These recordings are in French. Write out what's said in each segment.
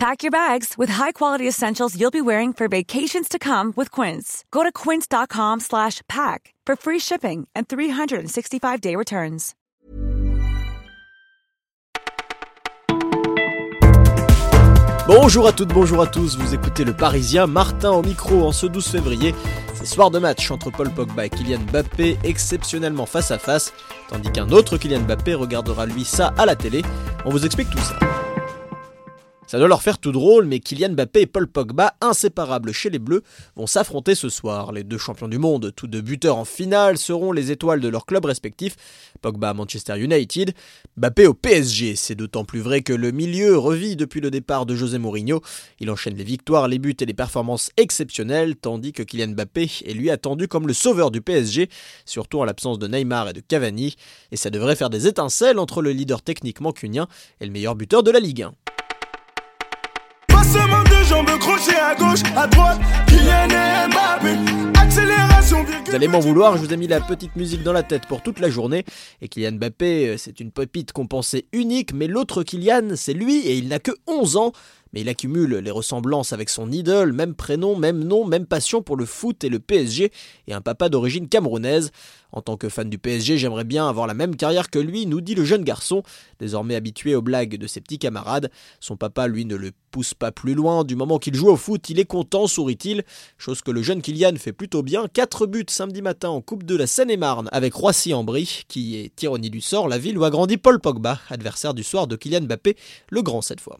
Pack your bags with high-quality essentials you'll be wearing for vacations to come with Quince. Go to quince.com slash pack for free shipping and 365-day returns. Bonjour à toutes, bonjour à tous, vous écoutez le Parisien, Martin au micro en ce 12 février. C'est soir de match entre Paul Pogba et Kylian Mbappé, exceptionnellement face à face, tandis qu'un autre Kylian Mbappé regardera lui ça à la télé. On vous explique tout ça. Ça doit leur faire tout drôle, mais Kylian Mbappé et Paul Pogba, inséparables chez les Bleus, vont s'affronter ce soir. Les deux champions du monde, tous deux buteurs en finale, seront les étoiles de leurs clubs respectifs. Pogba à Manchester United, Mbappé au PSG. C'est d'autant plus vrai que le milieu revit depuis le départ de José Mourinho. Il enchaîne les victoires, les buts et les performances exceptionnelles, tandis que Kylian Mbappé est lui attendu comme le sauveur du PSG, surtout en l'absence de Neymar et de Cavani. Et ça devrait faire des étincelles entre le leader technique mancunien et le meilleur buteur de la Ligue 1. Vous allez m'en vouloir, je vous ai mis la petite musique dans la tête pour toute la journée. Et Kylian Mbappé, euh, c'est une pépite qu'on pensait unique, mais l'autre Kylian, c'est lui et il n'a que 11 ans mais il accumule les ressemblances avec son idole, même prénom, même nom, même passion pour le foot et le PSG, et un papa d'origine camerounaise. En tant que fan du PSG, j'aimerais bien avoir la même carrière que lui, nous dit le jeune garçon, désormais habitué aux blagues de ses petits camarades. Son papa, lui, ne le pousse pas plus loin, du moment qu'il joue au foot, il est content, sourit-il, chose que le jeune Kylian fait plutôt bien. 4 buts samedi matin en Coupe de la Seine-et-Marne avec Roissy-en-Brie, qui est, ironie du sort, la ville où a grandi Paul Pogba, adversaire du soir de Kylian Mbappé, le grand cette fois.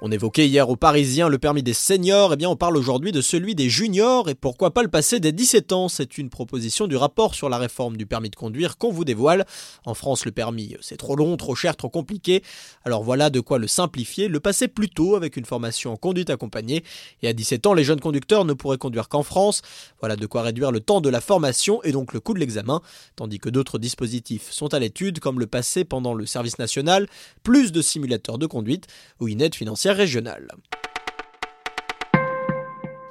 On évoquait hier aux Parisiens le permis des seniors, et eh bien on parle aujourd'hui de celui des juniors, et pourquoi pas le passer des 17 ans? C'est une proposition du rapport sur la réforme du permis de conduire qu'on vous dévoile. En France, le permis, c'est trop long, trop cher, trop compliqué. Alors voilà de quoi le simplifier, le passer plus tôt avec une formation en conduite accompagnée. Et à 17 ans, les jeunes conducteurs ne pourraient conduire qu'en France. Voilà de quoi réduire le temps de la formation et donc le coût de l'examen, tandis que d'autres dispositifs sont à l'étude, comme le passer pendant le service national, plus de simulateurs de conduite ou une aide financière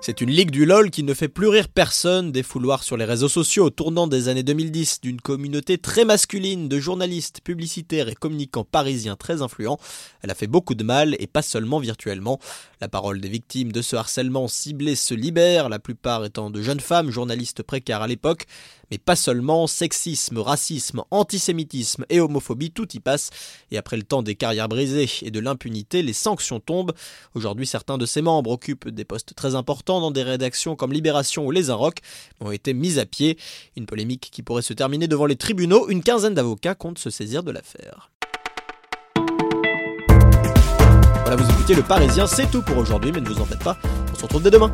C'est une ligue du LOL qui ne fait plus rire personne, des fouloirs sur les réseaux sociaux au tournant des années 2010 d'une communauté très masculine de journalistes, publicitaires et communicants parisiens très influents. Elle a fait beaucoup de mal et pas seulement virtuellement. La parole des victimes de ce harcèlement ciblé se libère, la plupart étant de jeunes femmes journalistes précaires à l'époque, mais pas seulement, sexisme, racisme, antisémitisme et homophobie, tout y passe. Et après le temps des carrières brisées et de l'impunité, les sanctions tombent. Aujourd'hui, certains de ses membres occupent des postes très importants dans des rédactions comme Libération ou Les Inrocks, ont été mis à pied. Une polémique qui pourrait se terminer devant les tribunaux. Une quinzaine d'avocats comptent se saisir de l'affaire. Voilà, vous écoutez Le Parisien, c'est tout pour aujourd'hui, mais ne vous en faites pas, on se retrouve dès demain.